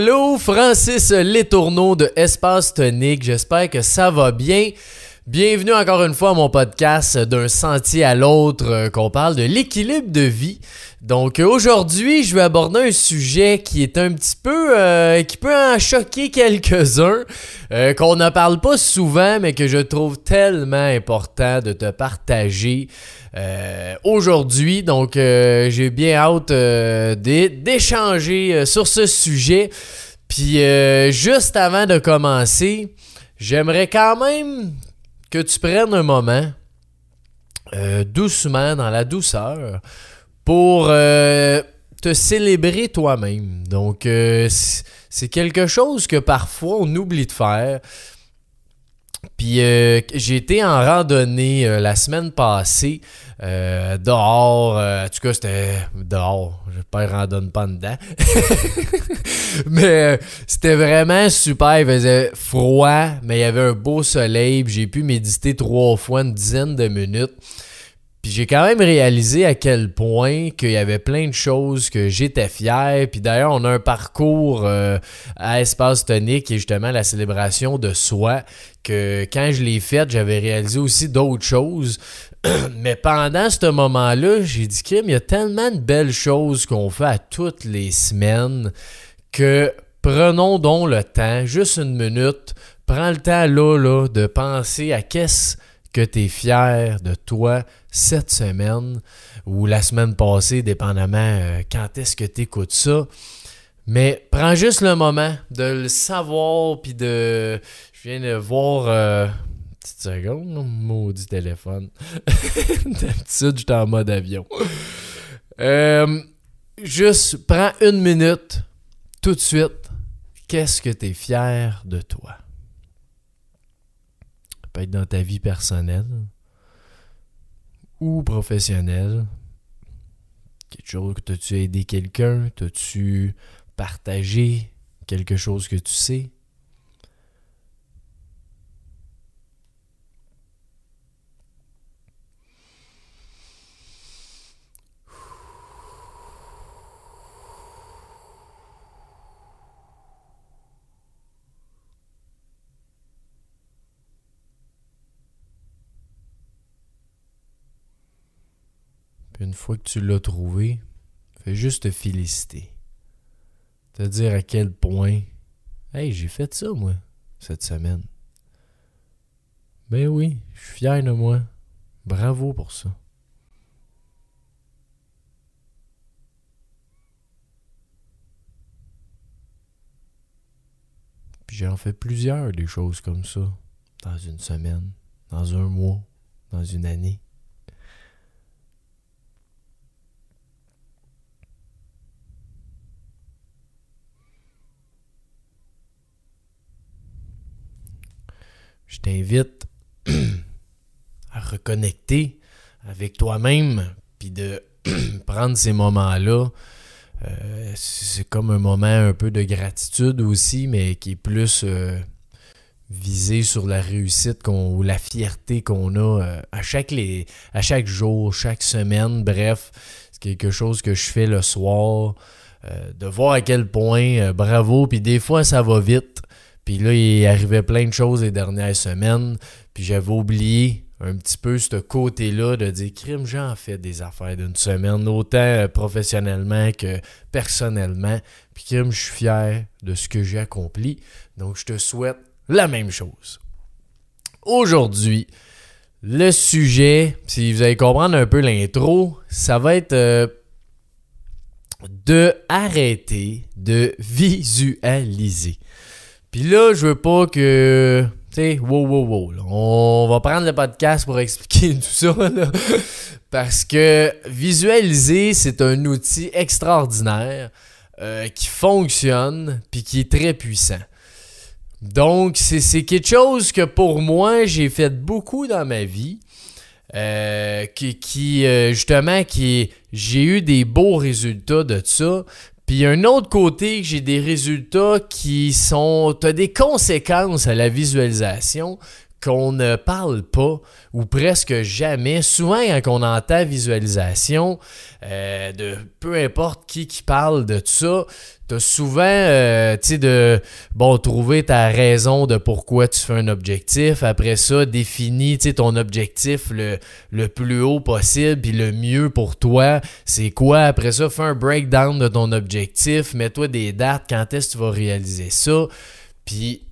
hello, Francis Letourneau de Espace Tonique. J'espère que ça va bien. Bienvenue encore une fois à mon podcast d'un sentier à l'autre euh, qu'on parle de l'équilibre de vie. Donc euh, aujourd'hui, je vais aborder un sujet qui est un petit peu euh, qui peut en choquer quelques-uns, qu'on ne parle pas souvent mais que je trouve tellement important de te partager aujourd'hui. Donc j'ai bien hâte d'échanger sur ce sujet. Puis juste avant de commencer, j'aimerais quand même que tu prennes un moment, euh, doucement, dans la douceur, pour euh, te célébrer toi-même. Donc, euh, c'est quelque chose que parfois on oublie de faire. Puis euh, j'ai été en randonnée euh, la semaine passée, euh, dehors, en tout cas c'était dehors, je ne randonne pas dedans. mais c'était vraiment super, il faisait froid, mais il y avait un beau soleil, j'ai pu méditer trois fois une dizaine de minutes. Puis j'ai quand même réalisé à quel point qu'il y avait plein de choses que j'étais fier. Puis d'ailleurs, on a un parcours euh, à Espace Tonique et justement la célébration de soi que quand je l'ai faite, j'avais réalisé aussi d'autres choses. Mais pendant ce moment-là, j'ai dit qu'il y a tellement de belles choses qu'on fait à toutes les semaines que prenons donc le temps, juste une minute, prends le temps là, là de penser à qu'est-ce que tu es fier de toi cette semaine ou la semaine passée, dépendamment euh, quand est-ce que tu écoutes ça. Mais prends juste le moment de le savoir, puis de... Je viens de voir... Euh, petite seconde, maudit téléphone. D'habitude, j'étais en mode avion. Euh, juste prends une minute, tout de suite. Qu'est-ce que tu es fier de toi? Être dans ta vie personnelle ou professionnelle. Quelque chose que tu aidé quelqu'un, t'as-tu partagé quelque chose que tu sais? Une fois que tu l'as trouvé, fais juste te féliciter. Te dire à quel point Hey, j'ai fait ça, moi, cette semaine. Ben oui, je suis fier de moi. Bravo pour ça. Puis j'en fais plusieurs des choses comme ça. Dans une semaine, dans un mois, dans une année. Je t'invite à reconnecter avec toi-même, puis de prendre ces moments-là. Euh, c'est comme un moment un peu de gratitude aussi, mais qui est plus euh, visé sur la réussite ou la fierté qu'on a euh, à, chaque les, à chaque jour, chaque semaine. Bref, c'est quelque chose que je fais le soir. de voir à quel point bravo, puis des fois ça va vite. Puis là, il arrivait plein de choses les dernières semaines. Puis j'avais oublié un petit peu ce côté-là de dire crime, j'en fais des affaires d'une semaine, autant euh, professionnellement que personnellement. Puis crime, je suis fier de ce que j'ai accompli. Donc je te souhaite la même chose. Aujourd'hui, le sujet, si vous allez comprendre un peu l'intro, ça va être euh, de arrêter de visualiser. Puis là, je veux pas que. Tu sais, wow, wow, wow. On va prendre le podcast pour expliquer tout ça. Là. Parce que visualiser, c'est un outil extraordinaire euh, qui fonctionne puis qui est très puissant. Donc, c'est quelque chose que pour moi, j'ai fait beaucoup dans ma vie. Euh, qui, qui euh, justement, qui j'ai eu des beaux résultats de ça. Puis un autre côté, j'ai des résultats qui sont. Des conséquences à la visualisation qu'on ne parle pas ou presque jamais. Souvent, quand on entend visualisation, euh, de peu importe qui qui parle de ça, T'as souvent, euh, tu sais, de, bon, trouver ta raison de pourquoi tu fais un objectif. Après ça, définis, tu sais, ton objectif le, le plus haut possible, puis le mieux pour toi, c'est quoi? Après ça, fais un breakdown de ton objectif, mets-toi des dates, quand est-ce que tu vas réaliser ça? Puis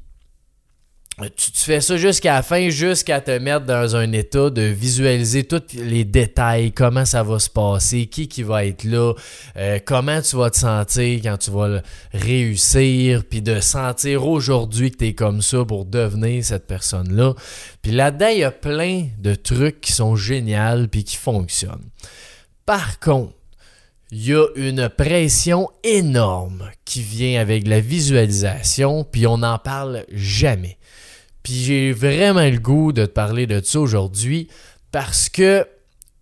tu, fais ça jusqu'à la fin, jusqu'à te mettre dans un état de visualiser tous les détails, comment ça va se passer, qui qui va être là, euh, comment tu vas te sentir quand tu vas réussir, puis de sentir aujourd'hui que tu es comme ça pour devenir cette personne-là. Puis là-dedans, il y a plein de trucs qui sont géniaux puis qui fonctionnent. Par contre, il y a une pression énorme qui vient avec la visualisation, puis on n'en parle jamais. Puis j'ai vraiment le goût de te parler de ça aujourd'hui parce que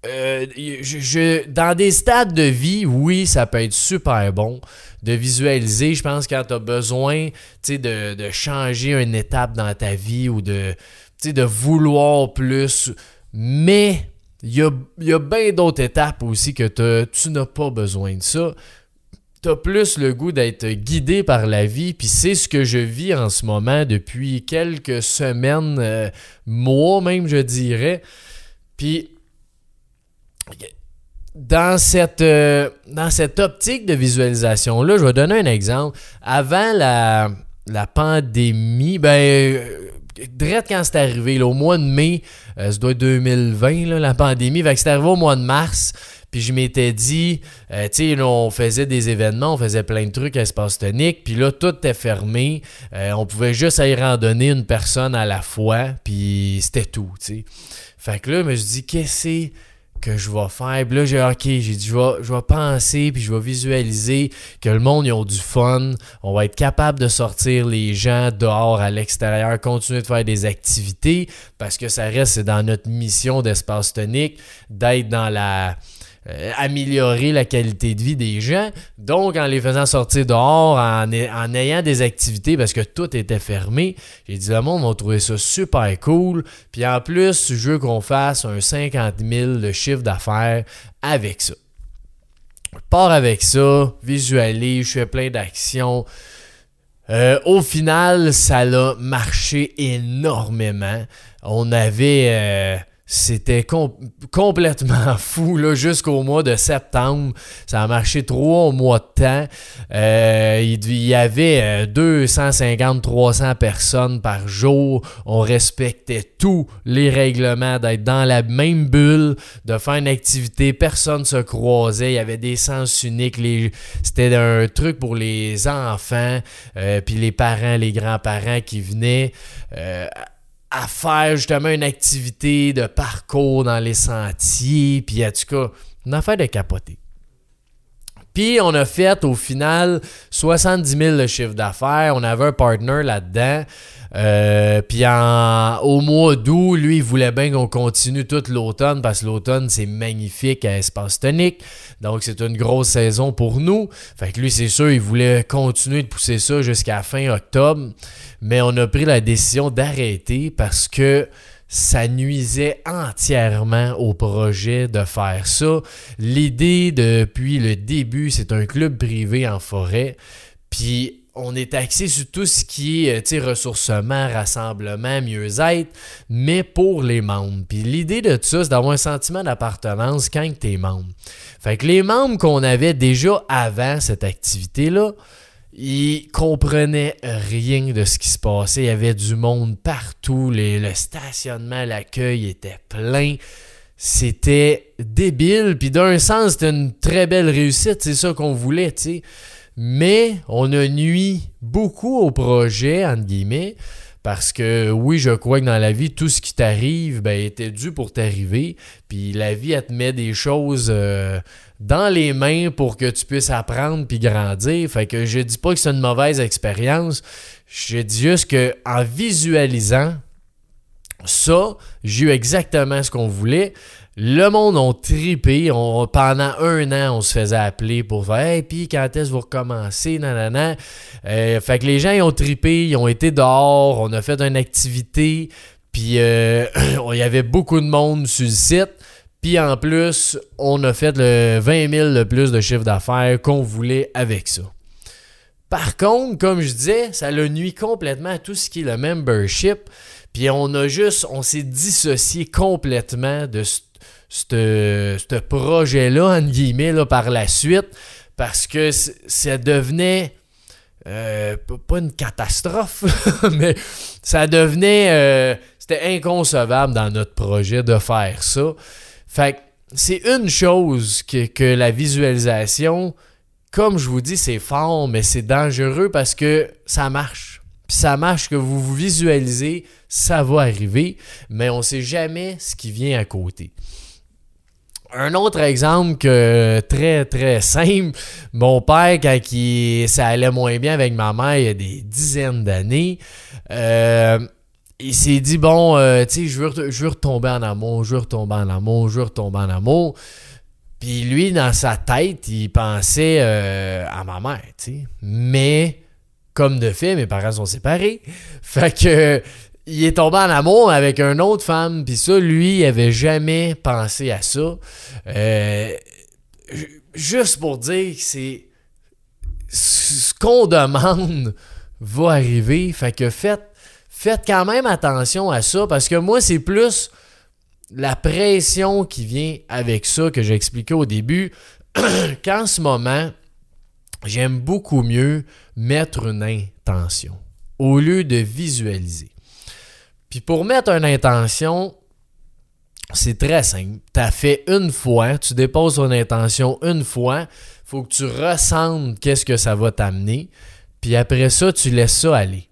euh, je, dans des stades de vie, oui, ça peut être super bon de visualiser. Je pense quand tu as besoin de, de changer une étape dans ta vie ou de, de vouloir plus. Mais il y a, y a bien d'autres étapes aussi que tu n'as pas besoin de ça t'as plus le goût d'être guidé par la vie, puis c'est ce que je vis en ce moment depuis quelques semaines, euh, mois même, je dirais. Puis dans cette, euh, dans cette optique de visualisation-là, je vais donner un exemple. Avant la, la pandémie, ben, euh, direct quand c'est arrivé, au mois de mai, ça doit être 2020, la pandémie, que c'est arrivé au mois de mars. Puis je m'étais dit, euh, tu sais, on faisait des événements, on faisait plein de trucs à espace tonique, puis là, tout était fermé. Euh, on pouvait juste aller randonner une personne à la fois, puis c'était tout, tu sais. Fait que là, je me suis dit, qu'est-ce que je vais faire? Puis là, j'ai OK, j'ai dit, je vais, je vais penser, puis je vais visualiser que le monde, ils ont du fun. On va être capable de sortir les gens dehors, à l'extérieur, continuer de faire des activités, parce que ça reste, c'est dans notre mission d'espace tonique, d'être dans la euh, améliorer la qualité de vie des gens. Donc, en les faisant sortir dehors, en, ayant des activités, parce que tout était fermé, j'ai dit, le monde va trouver ça super cool. Puis en plus, je veux qu'on fasse un 50 000 de chiffre d'affaires avec ça. Je pars avec ça, visualise, je fais plein d'actions. Euh, au final, ça a marché énormément. On avait... Euh, c'était complètement fou jusqu'au mois de septembre. Ça a marché trois mois de temps. Euh, il, y avait 250-300 euh, personnes par jour. On respectait tous les règlements d'être dans la même bulle, de faire une activité. Personne se croisait. Il y avait des sens uniques. C'était un truc pour les enfants, euh, puis les parents, les grands-parents qui venaient à faire justement une activité de parcours dans les sentiers, puis en tout cas, une affaire de capoter. Puis on a fait au final 70 000 de chiffre d'affaires. On avait un partner là-dedans. Euh, puis au mois d'août, lui, il voulait bien qu'on continue toute l'automne parce que l'automne, c'est magnifique à espace tonique. Donc, c'est une grosse saison pour nous. Fait que lui, c'est sûr, il voulait continuer de pousser ça jusqu'à fin octobre. Mais on a pris la décision d'arrêter parce que ça nuisait entièrement au projet de faire ça. L'idée depuis le début, c'est un club privé en forêt. Puis on est axé sur tout ce qui est euh, ressourcement, rassemblement, mieux-être, mais pour les membres. Puis l'idée de tout ça, c'est d'avoir un sentiment d'appartenance quand tu es membre. Fait que les membres qu'on avait déjà avant cette activité-là, ils comprenaient rien de ce qui se passait. Il y avait du monde partout. le stationnement, l'accueil était plein. C'était débile. Puis d'un sens, c'était une très belle réussite. C'est ça qu'on voulait, tu sais. Mais on a nuit beaucoup au projet, entre guillemets, parce que oui, je crois que dans la vie, tout ce qui t'arrive ben, était dû pour t'arriver. Puis la vie, elle te met des choses euh, dans les mains pour que tu puisses apprendre puis grandir. Fait que je dis pas que c'est une mauvaise expérience. Je dis juste que en visualisant ça, j'ai eu exactement ce qu'on voulait. Le monde ont tripé. Pendant un an, on se faisait appeler pour faire Hey, puis quand est-ce que vous recommencez? Nanana. Euh, fait que les gens ont tripé, ils ont été dehors, on a fait une activité, puis euh, il y avait beaucoup de monde sur le site. Puis en plus, on a fait le 20 000 de plus de chiffre d'affaires qu'on voulait avec ça. Par contre, comme je disais, ça le nuit complètement à tout ce qui est le membership. Puis on a juste, on s'est dissocié complètement de ce projet-là, entre guillemets, là, par la suite, parce que ça devenait euh, pas une catastrophe, mais ça devenait. Euh, c'était inconcevable dans notre projet de faire ça. Fait c'est une chose que, que, la visualisation, comme je vous dis, c'est fort, mais c'est dangereux parce que ça marche. Puis ça marche que vous vous visualisez, ça va arriver, mais on ne sait jamais ce qui vient à côté. Un autre exemple que très très simple, mon père quand ça allait moins bien avec ma mère il y a des dizaines d'années, euh, il s'est dit bon, euh, tu sais, je veux, je veux retomber en amour, je veux retomber en amour, je veux retomber en amour. Puis lui, dans sa tête, il pensait euh, à ma mère, tu sais. Mais, comme de fait, mes parents sont séparés. Fait que il est tombé en amour avec une autre femme, puis ça, lui, il avait jamais pensé à ça. Euh, juste pour dire que c'est ce qu'on demande va arriver, fait que faites, faites quand même attention à ça, parce que moi, c'est plus la pression qui vient avec ça que j'ai expliqué au début, qu'en ce moment, j'aime beaucoup mieux mettre une intention au lieu de visualiser. Puis pour mettre une intention, c'est très simple. Tu as fait une fois, tu déposes ton intention une fois, faut que tu ressentes qu'est-ce que ça va t'amener. Puis après ça, tu laisses ça aller.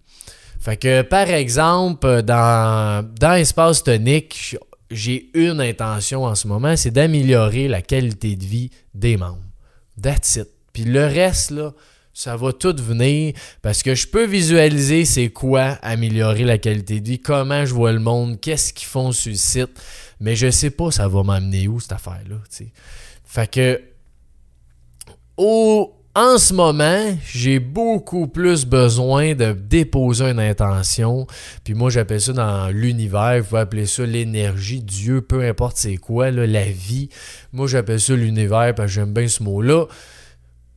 Fait que par exemple, dans, dans Espace Tonique, j'ai une intention en ce moment, c'est d'améliorer la qualité de vie des membres. That's it. Puis le reste, là, ça va tout venir parce que je peux visualiser c'est quoi améliorer la qualité de vie, comment je vois le monde, qu'est-ce qu'ils font sur le site, mais je sais pas ça va m'amener où cette affaire-là. Fait que en ce moment, j'ai beaucoup plus besoin de déposer une intention. Puis moi, j'appelle ça dans l'univers, vous pouvez appeler ça l'énergie, Dieu, peu importe c'est quoi, la vie. Moi, j'appelle ça l'univers parce que j'aime bien ce mot-là.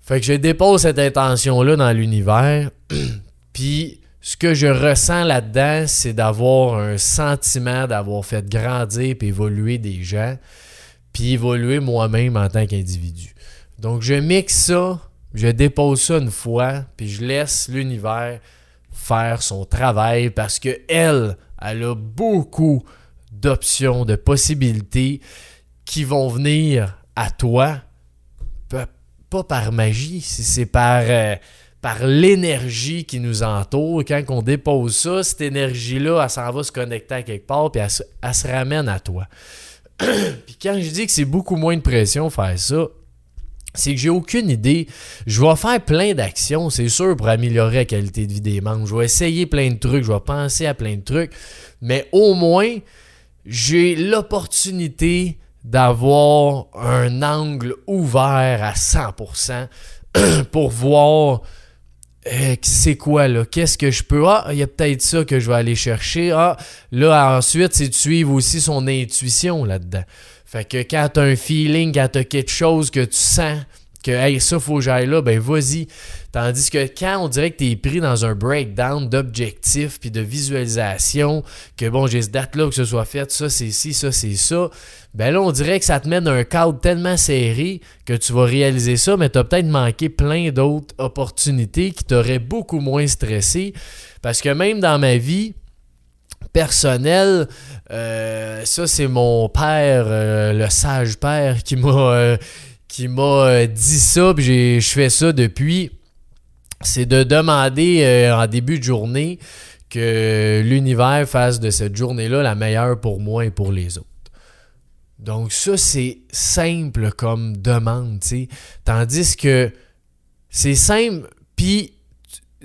Fait que je dépose cette intention-là dans l'univers. Puis ce que je ressens là-dedans, c'est d'avoir un sentiment d'avoir fait grandir et évoluer des gens, puis évoluer moi-même en tant qu'individu. Donc je mixe ça, je dépose ça une fois, puis je laisse l'univers faire son travail parce que elle, elle a beaucoup d'options, de possibilités qui vont venir à toi pas par magie, c'est par, euh, par l'énergie qui nous entoure. Quand on dépose ça, cette énergie-là, elle s'en va se connecter à quelque part, puis elle, se ramène à toi. puis quand je dis que c'est beaucoup moins de pression faire ça, c'est que j'ai aucune idée. Je vais faire plein d'actions, c'est sûr, pour améliorer la qualité de vie des membres. Je vais essayer plein de trucs, je vais penser à plein de trucs, mais au moins, j'ai l'opportunité d'avoir un angle ouvert à 100% pour voir euh, c'est quoi là, qu'est-ce que je peux ah, il y a peut-être ça que je vais aller chercher. Ah, là ensuite, c'est de suivre aussi son intuition là-dedans. Fait que quand tu un feeling, quand tu as quelque chose que tu sens que hey, ça faut que j'aille là, ben vas-y. Tandis que quand on dirait que tu es pris dans un breakdown d'objectifs puis de visualisation, que bon, j'ai ce date-là que ce soit fait, ça c'est ci, ça c'est ça, ben là on dirait que ça te met dans un cadre tellement serré que tu vas réaliser ça, mais tu as peut-être manqué plein d'autres opportunités qui t'auraient beaucoup moins stressé. Parce que même dans ma vie, personnelle, euh, ça c'est mon père, euh, le sage père, qui m'a euh, qui m'a dit ça, puis je fais ça depuis c'est de demander euh, en début de journée que l'univers fasse de cette journée-là la meilleure pour moi et pour les autres. Donc ça, c'est simple comme demande, tu Tandis que c'est simple, puis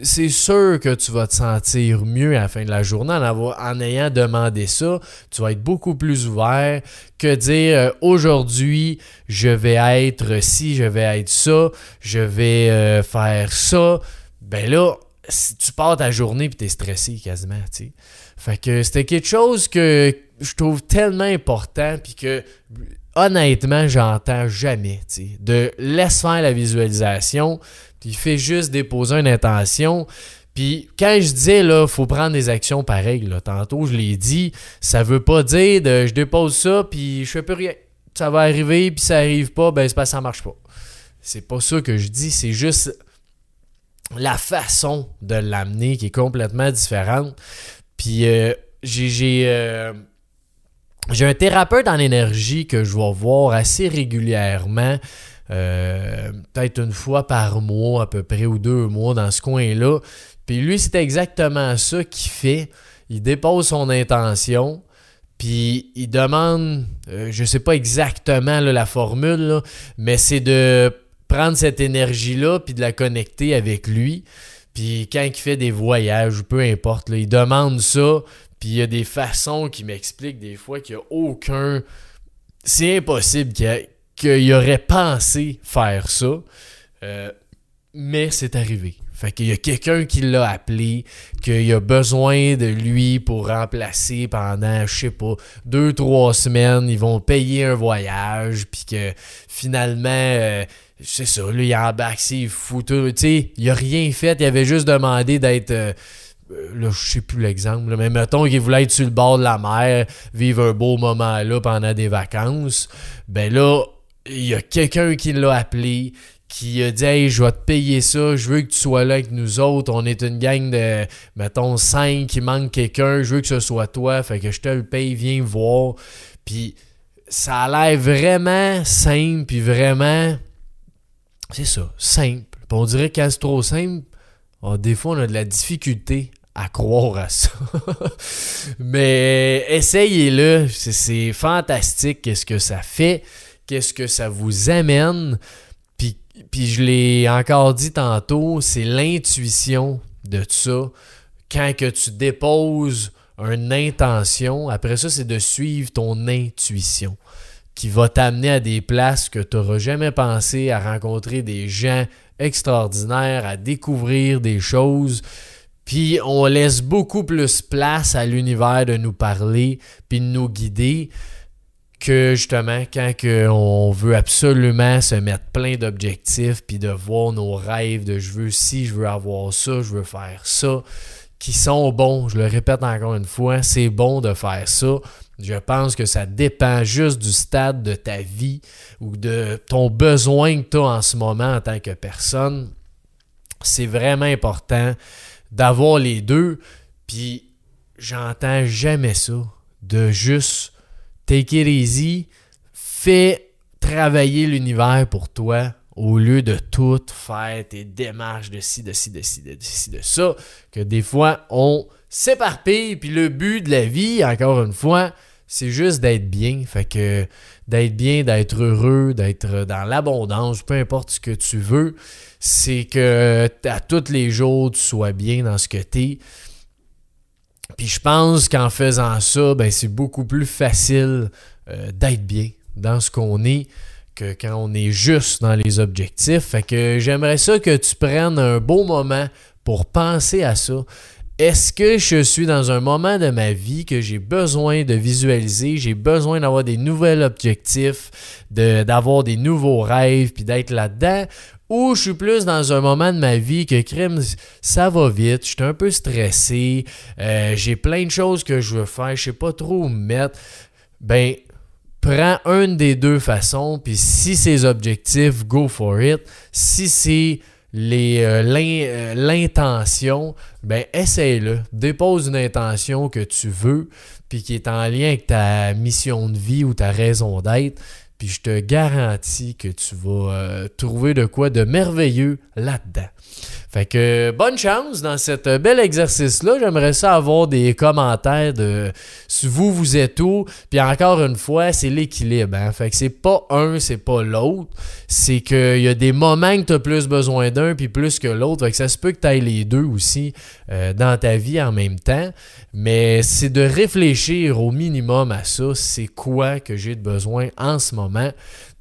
c'est sûr que tu vas te sentir mieux à la fin de la journée en, ayant demandé ça. Tu vas être beaucoup plus ouvert que dire euh, aujourd'hui, je vais être ci, je vais être ça, je vais euh, faire ça. Ben là, si tu pars ta journée et tu es stressé quasiment, tu sais. Fait que c'était quelque chose que je trouve tellement important puis que honnêtement, j'entends jamais. De laisse faire la visualisation, puis fais juste déposer une intention. Puis quand je dis là, faut prendre des actions pareilles, là, tantôt je l'ai dit, ça veut pas dire de je dépose ça puis je fais plus rien. Ça va arriver puis ça arrive pas, ben c'est pas ça marche pas. C'est pas ça que je dis, c'est juste la façon de l'amener qui est complètement différente. Puis euh, j'ai euh, j'ai un thérapeute en énergie que je vais voir assez régulièrement. Euh, peut-être une fois par mois à peu près ou deux mois dans ce coin-là. Puis lui, c'est exactement ça qu'il fait. Il dépose son intention, puis il demande, euh, je sais pas exactement la formule, mais c'est de prendre cette énergie-là puis de la connecter avec lui. Puis quand il fait des voyages, peu importe, il demande ça, puis il y a des façons qui m'expliquent des fois qu'il n'y a aucun... C'est impossible qu'il aurait pensé faire ça, euh, mais c'est arrivé. Fait qu'il y a quelqu'un qui l'a appelé, qu'il a besoin de lui pour remplacer pendant, je sais pas, deux, trois semaines. Ils vont payer un voyage, puis que finalement, euh, c'est ça, lui, il embarque, c'est fou. Tu sais, il a rien fait, il avait juste demandé d'être. Euh, là, je sais plus l'exemple, mais mettons qu'il voulait être sur le bord de la mer, vivre un beau moment là pendant des vacances. Ben là, il y a quelqu'un qui l'a appelé, qui a dit Hey, je vais te payer ça, je veux que tu sois là avec nous autres. On est une gang de, mettons, cinq qui manque quelqu'un, je veux que ce soit toi, fait que je te le paye, viens voir. Puis ça a l'air vraiment simple, puis vraiment. C'est ça, simple. on dirait que c'est trop simple, oh, des fois on a de la difficulté à croire à ça. Mais essayez-le, c'est fantastique qu'est-ce que ça fait, qu'est-ce que ça vous amène. Puis, puis je l'ai encore dit tantôt, c'est l'intuition de ça. Quand que tu déposes une intention, après ça, c'est de suivre ton intuition qui va t'amener à des places que tu n'auras jamais pensé, à rencontrer des gens extraordinaires, à découvrir des choses. Puis on laisse beaucoup plus place à l'univers de nous parler, puis de nous guider, que justement quand on veut absolument se mettre plein d'objectifs, puis de voir nos rêves de je veux ci, je veux avoir ça, je veux faire ça, qui sont bons. Je le répète encore une fois, c'est bon de faire ça. Je pense que ça dépend juste du stade de ta vie ou de ton besoin que tu as en ce moment en tant que personne. C'est vraiment important d'avoir les deux. Puis j'entends jamais ça. De juste take it easy, fais travailler l'univers pour toi au lieu de tout faire tes démarches de ci, de ci, de ci, de ci, de ça, que des fois on s'éparpille, puis le but de la vie, encore une fois, c'est juste d'être bien. Fait d'être bien, d'être heureux, d'être dans l'abondance, peu importe ce que tu veux, c'est que à tous les jours, tu sois bien dans ce que tu es. Puis je pense qu'en faisant ça, ben, c'est beaucoup plus facile euh, d'être bien dans ce qu'on est que quand on est juste dans les objectifs. Fait que j'aimerais ça que tu prennes un beau moment pour penser à ça. Est-ce que je suis dans un moment de ma vie que j'ai besoin de visualiser, j'ai besoin d'avoir des nouveaux objectifs, d'avoir des nouveaux rêves, puis d'être là-dedans? Ou je suis plus dans un moment de ma vie que crime, ça va vite, je suis un peu stressé, euh, j'ai plein de choses que je veux faire, je sais pas trop où me mettre. Ben, prends une des deux façons, puis si c'est objectif, go for it. Si c'est euh, euh, l'intention, ben essaye-le. Dépose une intention que tu veux, puis qui est en lien avec ta mission de vie ou ta raison d'être. Puis je te garantis que tu vas euh, trouver de quoi de merveilleux là-dedans. Fait que bonne chance dans cet bel exercice-là. J'aimerais ça avoir des commentaires de si vous, vous êtes où. Puis encore une fois, c'est l'équilibre. Hein? Fait que c'est pas un, c'est pas l'autre. C'est qu'il y a des moments que tu as plus besoin d'un, puis plus que l'autre. Fait que ça se peut que tu ailles les deux aussi euh, dans ta vie en même temps. Mais c'est de réfléchir au minimum à ça. C'est quoi que j'ai de besoin en ce moment?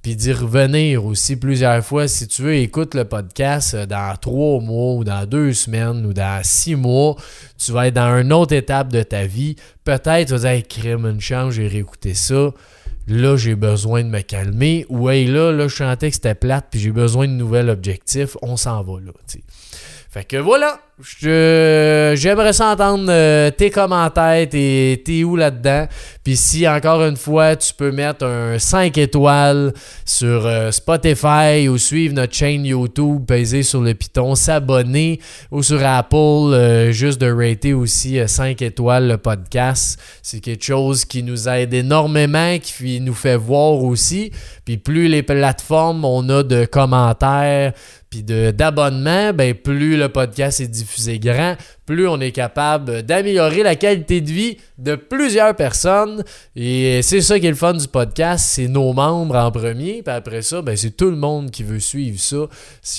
Puis d'y revenir aussi plusieurs fois. Si tu veux, écoute le podcast euh, dans trois mois ou dans deux semaines ou dans six mois. Tu vas être dans une autre étape de ta vie. Peut-être tu vas dire, crime une chance, j'ai réécouté ça. là, j'ai besoin de me calmer. Ou hey, là, là, je sentais que c'était plate, puis j'ai besoin de nouvel objectif. On s'en va là, tu sais. Fait que voilà, j'aimerais ça entendre euh, tes commentaires, t'es, t'es où là-dedans? Puis si encore une fois, tu peux mettre un 5 étoiles sur euh, Spotify ou suivre notre chaîne YouTube, peser sur le piton, s'abonner ou sur Apple, euh, juste de rater aussi 5 étoiles le podcast. C'est quelque chose qui nous aide énormément, qui nous fait voir aussi. Puis plus les plateformes on a de commentaires, puis d'abonnement, ben plus le podcast est diffusé grand, plus on est capable d'améliorer la qualité de vie de plusieurs personnes. Et c'est ça qui est le fun du podcast, c'est nos membres en premier, puis après ça, ben, c'est tout le monde qui veut suivre ça.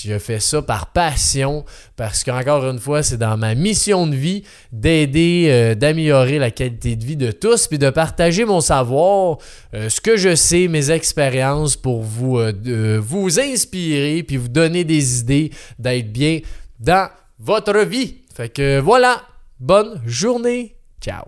Je fais ça par passion, parce qu'encore une fois, c'est dans ma mission de vie d'aider, euh, d'améliorer la qualité de vie de tous, puis de partager mon savoir, euh, ce que je sais, mes expériences pour vous, euh, vous inspirer, puis vous donner des idées d'être bien dans votre vie. Fait que voilà, bonne journée. Ciao.